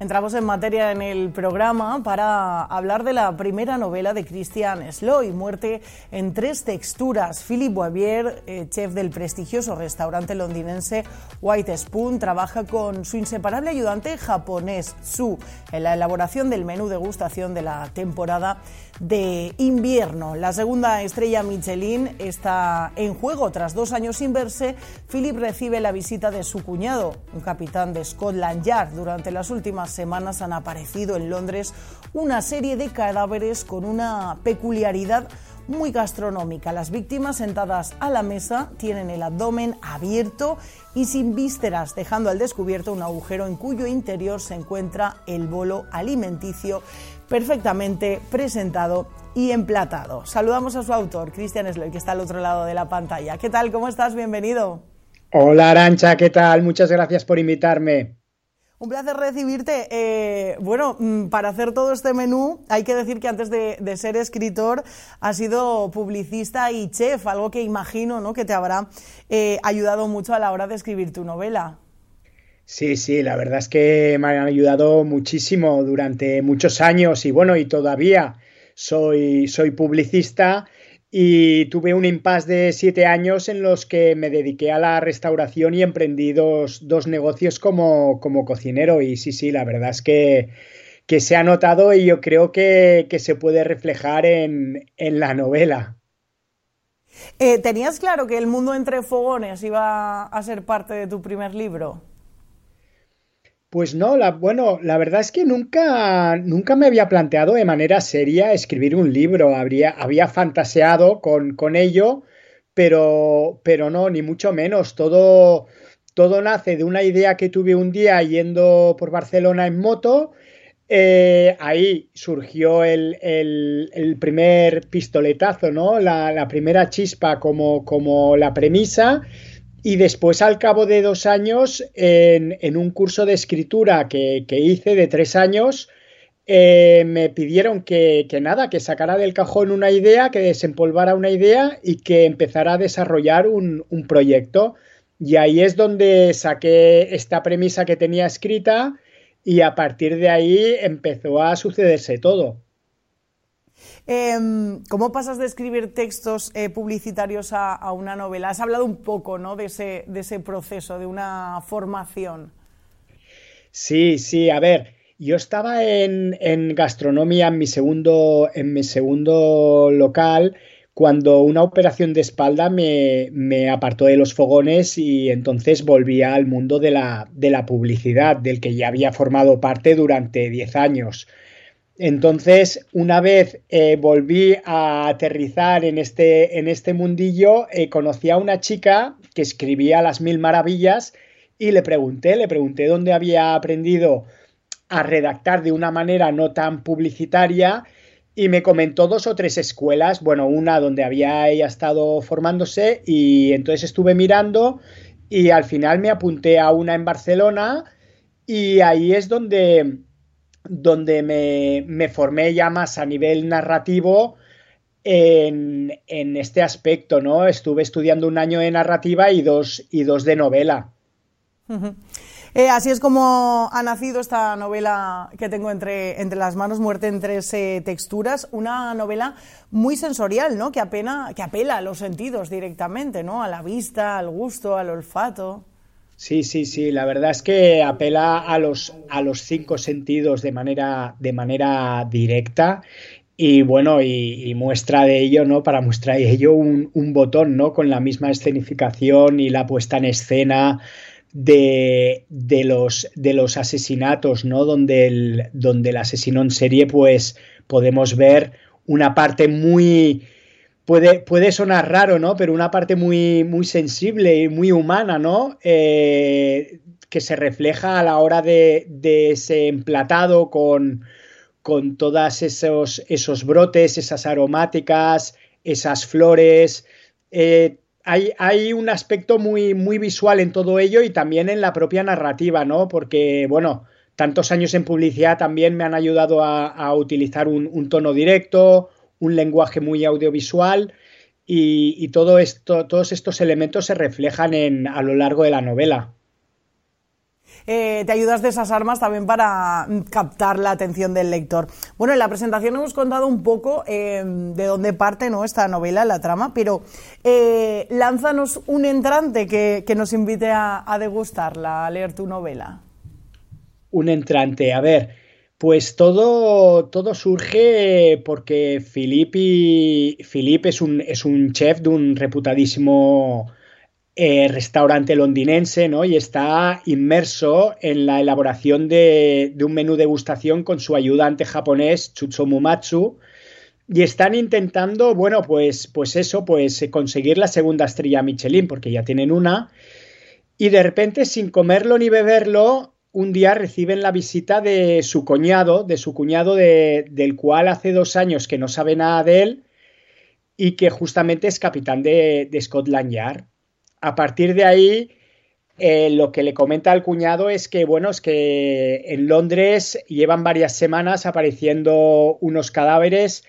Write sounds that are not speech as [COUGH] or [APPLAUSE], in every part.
Entramos en materia en el programa para hablar de la primera novela de Christian Sloy, Muerte en tres texturas. Philip Boivier, eh, chef del prestigioso restaurante londinense White Spoon, trabaja con su inseparable ayudante japonés, Su, en la elaboración del menú degustación de la temporada de invierno. La segunda estrella Michelin está en juego. Tras dos años sin verse, Philip recibe la visita de su cuñado, un capitán de Scotland Yard. Durante las últimas semanas han aparecido en Londres una serie de cadáveres con una peculiaridad muy gastronómica. Las víctimas sentadas a la mesa tienen el abdomen abierto y sin vísceras, dejando al descubierto un agujero en cuyo interior se encuentra el bolo alimenticio perfectamente presentado y emplatado. Saludamos a su autor, Cristian Sloy, que está al otro lado de la pantalla. ¿Qué tal? ¿Cómo estás? Bienvenido. Hola Arancha, ¿qué tal? Muchas gracias por invitarme. Un placer recibirte. Eh, bueno, mm, para hacer todo este menú hay que decir que antes de, ser escritor has sido publicista y chef, algo que imagino ¿no? que te habrá eh, ayudado mucho a la hora de escribir tu novela. Sí, sí, la verdad es que me han ayudado muchísimo durante muchos años y bueno, y todavía soy, soy publicista y tuve un impasse de siete años en los que me dediqué a la restauración y emprendí dos, negocios como, como, cocinero. Y sí, sí, la verdad es que, que se ha notado y yo creo que, se puede reflejar en, la novela. Eh, ¿Tenías claro que el mundo entre fogones iba a ser parte de tu primer libro? Pues no, la, bueno, la verdad es que nunca, nunca me había planteado de manera seria escribir un libro. Habría, había fantaseado con, con ello, pero, pero no, ni mucho menos. Todo, todo nace de una idea que tuve un día yendo por Barcelona en moto. Eh, ahí surgió el, el, primer pistoletazo, ¿no? La, la primera chispa como, como la premisa. Y después, al cabo de dos años, en, un curso de escritura que, hice de tres años, eh, me pidieron que, nada, que sacara del cajón una idea, que desempolvara una idea y que empezara a desarrollar un, un proyecto. Y ahí es donde saqué esta premisa que tenía escrita y a partir de ahí empezó a sucederse todo. Em, ¿Cómo pasas de escribir textos eh, publicitarios a, una novela? Has hablado un poco ¿no? de, ese, de ese proceso, de una formación. Sí, sí, a ver, yo estaba en, gastronomía en mi, segundo, en mi segundo local cuando una operación de espalda me, apartó de los fogones y entonces volví al mundo de la publicidad, del que ya había formado parte durante 10 años. Entonces, una vez eh, volví a aterrizar en este, en este mundillo, eh, conocí a una chica que escribía las mil maravillas y le pregunté, le pregunté dónde había aprendido a redactar de una manera no tan publicitaria y me comentó dos o tres escuelas, bueno, una donde había ella estado formándose y entonces estuve mirando y al final me apunté a una en Barcelona y ahí es donde donde me, formé ya más a nivel narrativo en, este aspecto, ¿no? Estuve estudiando un año de narrativa y dos, y dos de novela. Eh, así es como ha nacido esta novela que tengo entre, entre las manos, Muerte en tres eh, texturas, una novela muy sensorial, ¿no? Que, que apela a los sentidos directamente, ¿no? A la vista, al gusto, al olfato. Sí, sí, sí, la verdad es que apela a los, a los cinco sentidos de manera, de manera directa y bueno, y, muestra de ello, ¿no? Para mostrar de ello un, botón, ¿no? Con la misma escenificación y la puesta en escena de, de, los, de los asesinatos, ¿no? Donde el, donde el asesino en serie, pues podemos ver una parte muy, puede, sonar raro, ¿no? Pero una parte muy, muy sensible y muy humana, ¿no? Eh, que se refleja a la hora de, ese emplatado con, con todos esos, esos brotes, esas aromáticas, esas flores. Eh, hay, hay, un aspecto muy, muy visual en todo ello y también en la propia narrativa, ¿no? Porque, bueno, tantos años en publicidad también me han ayudado a, utilizar un, tono directo, un lenguaje muy audiovisual y, todo esto, todos estos elementos se reflejan en, a lo largo de la novela. Eh, te ayudas de esas armas también para mm, captar la atención del lector. Bueno, en la presentación hemos contado un poco em, de dónde parte ¿no? esta novela, la trama, pero eh, lánzanos un entrante que, nos invite a, degustarla, a leer tu novela. Un entrante, a ver. Pues todo, todo surge porque Philippe, es, un, es un chef de un reputadísimo eh, restaurante londinense, ¿no? Y está inmerso en la elaboración de, un menú degustación con su ayudante japonés, Chutsomumatsu. Y están intentando, bueno, pues, pues eso, pues conseguir la segunda estrella Michelin, porque ya tienen una. Y de repente, sin comerlo ni beberlo, un día reciben la visita de su cuñado, de su cuñado del cual hace dos años que no sabe nada de él y que justamente es capitán de, de Scotland Yard. A partir de ahí, eh, lo que le comenta al cuñado es que, bueno, es que en Londres llevan varias semanas apareciendo unos cadáveres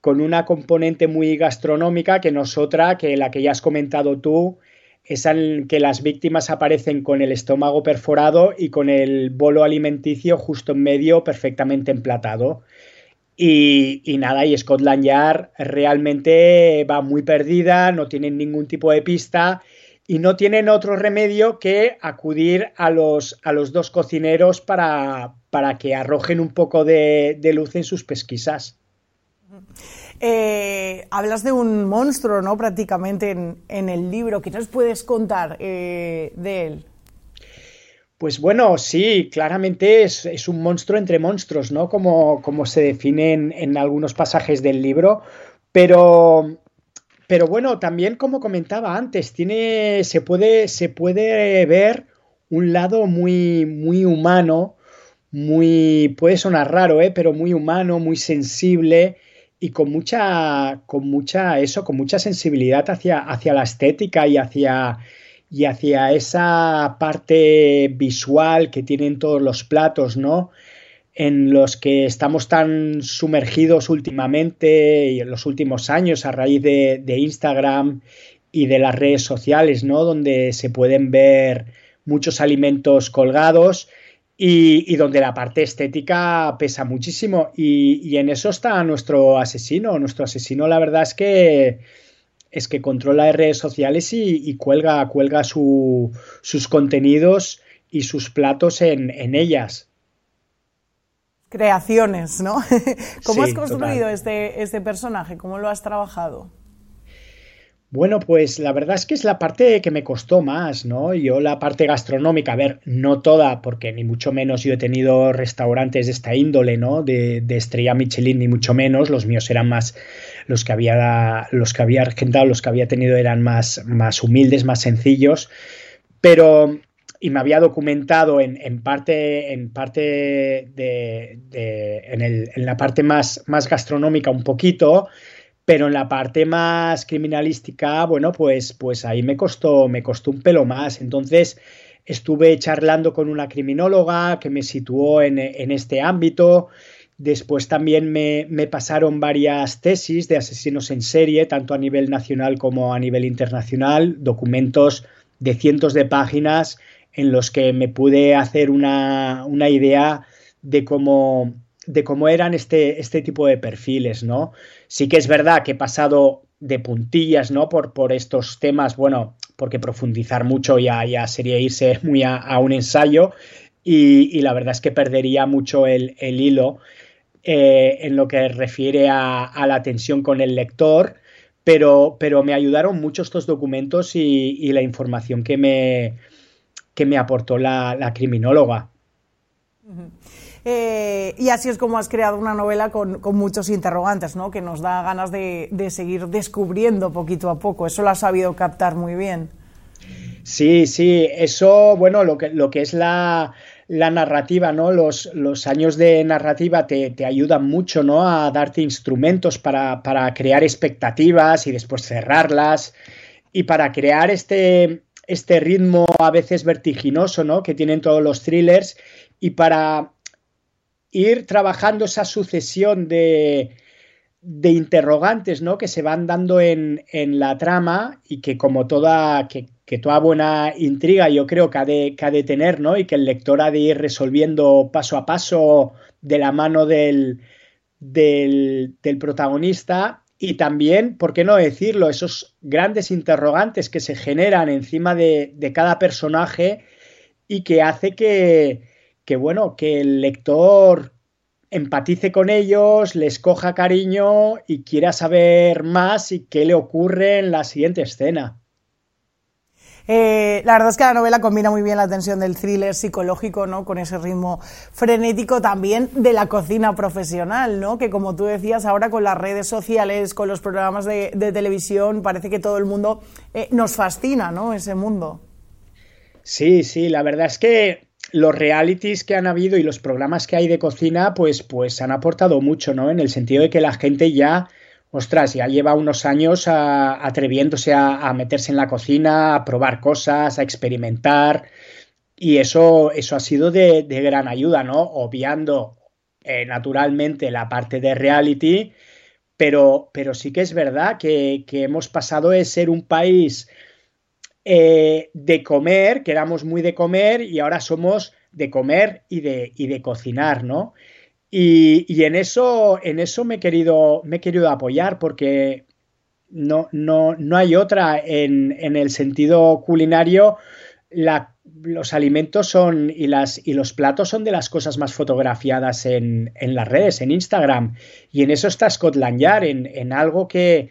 con una componente muy gastronómica que no es otra que la que ya has comentado tú, es que las víctimas aparecen con el estómago perforado y con el bolo alimenticio justo en medio perfectamente emplatado. Y, y, nada, y Scotland Yard realmente va muy perdida, no tienen ningún tipo de pista y no tienen otro remedio que acudir a los, a los dos cocineros para, para, que arrojen un poco de, luz en sus pesquisas. Eh, hablas de un monstruo, ¿no? Prácticamente en, el libro. ¿Qué nos puedes contar eh, de él? Pues bueno, sí, claramente es, un monstruo entre monstruos, ¿no? Como, se define en, algunos pasajes del libro. Pero bueno, también como comentaba antes, tiene, se, puede, se puede ver un lado muy, muy humano, muy, puede sonar raro, ¿eh? pero muy humano, muy sensible y con mucha, con mucha, eso, con mucha sensibilidad hacia, hacia la estética y hacia, y hacia esa parte visual que tienen todos los platos, ¿no? en los que estamos tan sumergidos últimamente y en los últimos años a raíz de, Instagram y de las redes sociales, ¿no? Donde se pueden ver muchos alimentos colgados y, donde la parte estética pesa muchísimo. Y, en eso está nuestro asesino. Nuestro asesino, la verdad es que es que controla redes sociales y, cuelga, cuelga sus contenidos y sus platos en, en ellas creaciones, ¿no? [LAUGHS] ¿Cómo has construido este, este personaje? ¿Cómo lo has trabajado? Bueno, pues la verdad es que es la parte que me costó más, ¿no? Yo la parte gastronómica, a ver, no toda, porque ni mucho menos yo he tenido restaurantes de esta índole, ¿no? De, estrella Michelin, ni mucho menos. Los míos eran más, los que había, los que había argentado, los que había tenido eran más, más humildes, más sencillos. Pero y me había documentado en, parte, en parte de, en, la parte más, más gastronómica un poquito, pero en la parte más criminalística, bueno, pues, pues ahí me costó, me costó un pelo más. Entonces estuve charlando con una criminóloga que me situó en, este ámbito. Después también me, me, pasaron varias tesis de asesinos en serie, tanto a nivel nacional como a nivel internacional, documentos de cientos de páginas en los que me pude hacer una, idea de cómo, de cómo eran este, este tipo de perfiles, ¿no? Sí que es verdad que he pasado de puntillas, ¿no? Por, por estos temas, bueno, porque profundizar mucho ya, ya sería irse [LAUGHS] muy a, un ensayo y, la verdad es que perdería mucho el, hilo eh, en lo que refiere a, la tensión con el lector, pero, pero me ayudaron mucho estos documentos y la información que me, que me aportó la, criminóloga. Eh, y así es como has creado una novela con, muchos interrogantes, ¿no? que nos da ganas de, seguir descubriendo poquito a poco. Eso lo has sabido captar muy bien. Sí, sí, eso, bueno, lo que, lo que es la, narrativa, ¿no? Los, los, años de narrativa te, te, ayudan mucho, ¿no? A darte instrumentos para, para crear expectativas y después cerrarlas y para crear este, este ritmo a veces vertiginoso, ¿no? Que tienen todos los thrillers y para ir trabajando esa sucesión de, interrogantes, ¿no? Que se van dando en, la trama y que como toda, que que toda buena intriga yo creo que ha, de, que de tener, ¿no? Y que el lector ha de ir resolviendo paso a paso de la mano del, del, protagonista y también, ¿por qué no decirlo? Esos grandes interrogantes que se generan encima de, de cada personaje y que hace que, que, bueno, que el lector empatice con ellos, les coja cariño y quiera saber más y qué le ocurre en la siguiente escena. Eh, la verdad es que la novela combina muy bien la tensión del thriller psicológico, ¿no? Con ese ritmo frenético también de la cocina profesional, ¿no? Que como tú decías, ahora con las redes sociales, con los programas de, televisión, parece que todo el mundo eh, nos fascina, ¿no? Ese mundo. Sí, sí, la verdad es que los realities que han habido y los programas que hay de cocina, pues, pues han aportado mucho, ¿no? En el sentido de que la gente ya ostras, ya lleva unos años atreviéndose a, meterse en la cocina, a probar cosas, a experimentar. Y eso, eso ha sido de, gran ayuda, ¿no? Obviando eh, naturalmente la parte de reality, pero, pero sí que es verdad que, hemos pasado de ser un país eh, de comer, que éramos muy de comer, y ahora somos de comer y de, y de cocinar, ¿no? Y, en eso, en eso me he querido, me he querido apoyar porque no, no, no hay otra en, el sentido culinario. los alimentos son y, las, y los platos son de las cosas más fotografiadas en, las redes, en Instagram. Y en eso está Scotland Yard, en, algo que,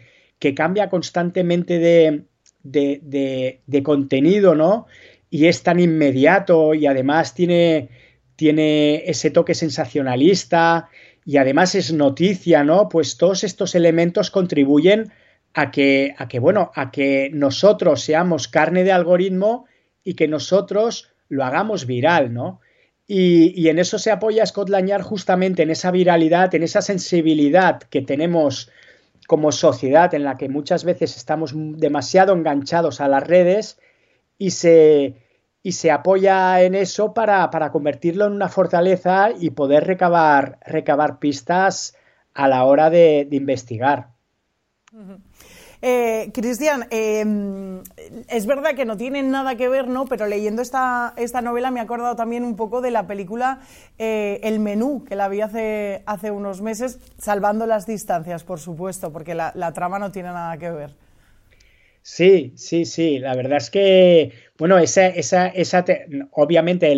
cambia constantemente de, de, de, contenido, ¿no? Y es tan inmediato y además tiene tiene ese toque sensacionalista y además es noticia, ¿no? Pues todos estos elementos contribuyen a que, a que, bueno, a que nosotros seamos carne de algoritmo y que nosotros lo hagamos viral, ¿no? Y, en eso se apoya Scotland Yard justamente en esa viralidad, en esa sensibilidad que tenemos como sociedad en la que muchas veces estamos demasiado enganchados a las redes y se, y se apoya en eso para, convertirlo en una fortaleza y poder recabar, recabar pistas a la hora de, investigar. Eh, Cristian, em, es verdad que no tiene nada que ver, ¿no? Pero leyendo esta, esta novela me he acordado también un poco de la película eh, El Menú, que la vi hace, hace unos meses, salvando las distancias, por supuesto, porque la, trama no tiene nada que ver. Sí, sí, sí. La verdad es que, bueno, esa, esa, esa obviamente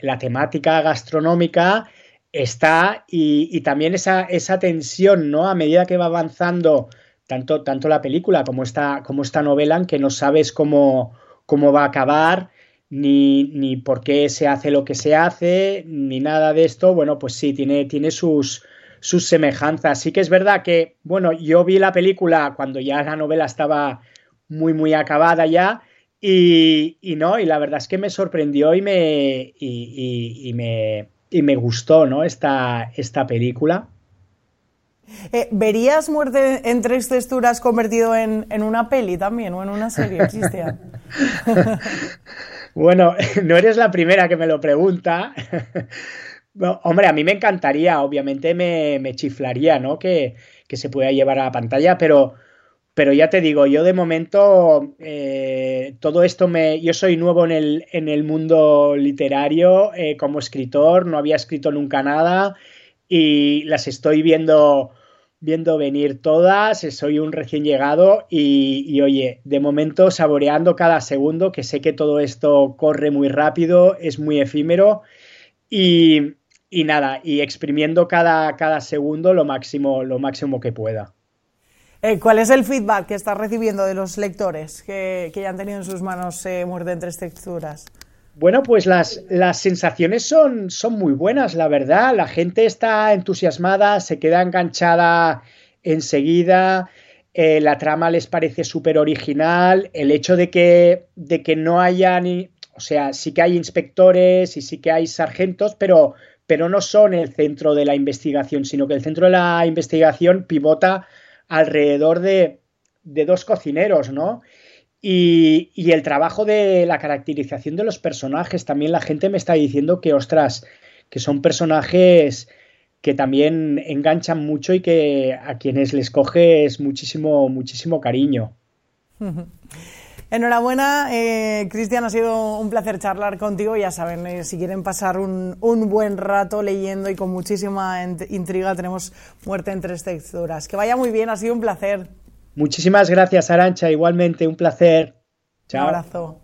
la temática gastronómica está y, también esa, esa, tensión, ¿no? A medida que va avanzando tanto, tanto la película como esta, como esta novela, en que no sabes cómo, cómo va a acabar, ni, ni por qué se hace lo que se hace, ni nada de esto. Bueno, pues sí, tiene, tiene sus, sus semejanzas. Sí que es verdad que, bueno, yo vi la película cuando ya la novela estaba muy, muy acabada ya. Y, no, y la verdad es que me sorprendió y me, y, me, y me gustó ¿no? esta, esta película. Eh, ¿Verías Muerte en tres texturas convertido en, una peli también o en una serie, Cristian? [LAUGHS] bueno, [LAUGHS] no eres la primera que me lo pregunta. [LAUGHS] hombre, a mí me encantaría, obviamente me, me chiflaría, ¿no? Que, que, se pueda llevar a la pantalla, pero pero ya te digo, yo de momento eh, todo esto me. Yo soy nuevo en el, en el mundo literario eh, como escritor, no había escrito nunca nada y las estoy viendo, viendo venir todas. Soy un recién llegado y, oye, de momento saboreando cada segundo, que sé que todo esto corre muy rápido, es muy efímero y, y nada, y exprimiendo cada, cada segundo lo máximo, lo máximo que pueda. Eh, ¿Cuál es el feedback que estás recibiendo de los lectores que, ya han tenido en sus manos eh, Muerte en tres texturas? Bueno, pues las, las sensaciones son, son muy buenas, la verdad. La gente está entusiasmada, se queda enganchada enseguida. Eh, la trama les parece súper original. El hecho de que, de que no haya ni. O sea, sí que hay inspectores y sí que hay sargentos, pero, pero no son el centro de la investigación, sino que el centro de la investigación pivota alrededor de, dos cocineros, ¿no? Y, el trabajo de la caracterización de los personajes, también la gente me está diciendo que, ostras, que son personajes que también enganchan mucho y que a quienes les coges muchísimo, muchísimo cariño. [LAUGHS] Enhorabuena, eh, Cristian, ha sido un placer charlar contigo. Ya saben, eh, si quieren pasar un, un, buen rato leyendo y con muchísima intriga, tenemos Muerte en tres texturas. Que vaya muy bien, ha sido un placer. Muchísimas gracias, Arancha. Igualmente, un placer. Chao. Un abrazo.